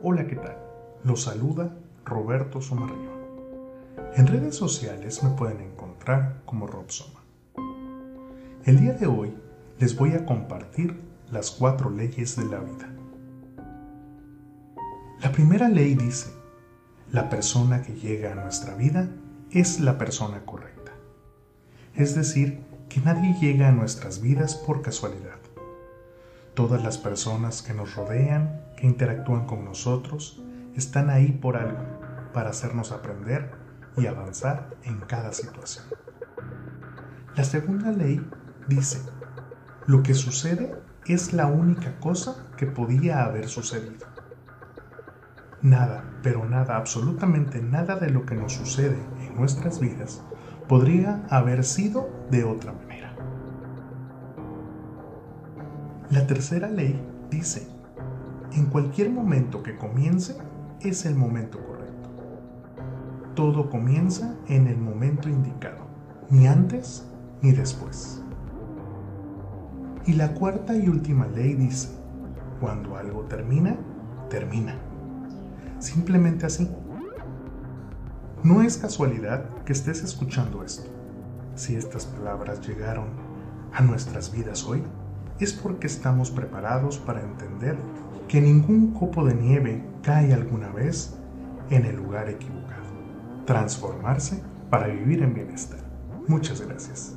Hola, ¿qué tal? Los saluda Roberto Somarriba. En redes sociales me pueden encontrar como Robsoma. El día de hoy les voy a compartir las cuatro leyes de la vida. La primera ley dice, la persona que llega a nuestra vida es la persona correcta. Es decir, que nadie llega a nuestras vidas por casualidad. Todas las personas que nos rodean, que interactúan con nosotros, están ahí por algo, para hacernos aprender y avanzar en cada situación. La segunda ley dice, lo que sucede es la única cosa que podía haber sucedido. Nada, pero nada, absolutamente nada de lo que nos sucede en nuestras vidas podría haber sido de otra manera. La tercera ley dice, en cualquier momento que comience es el momento correcto. Todo comienza en el momento indicado, ni antes ni después. Y la cuarta y última ley dice, cuando algo termina, termina. Simplemente así. No es casualidad que estés escuchando esto. Si estas palabras llegaron a nuestras vidas hoy, es porque estamos preparados para entender que ningún copo de nieve cae alguna vez en el lugar equivocado. Transformarse para vivir en bienestar. Muchas gracias.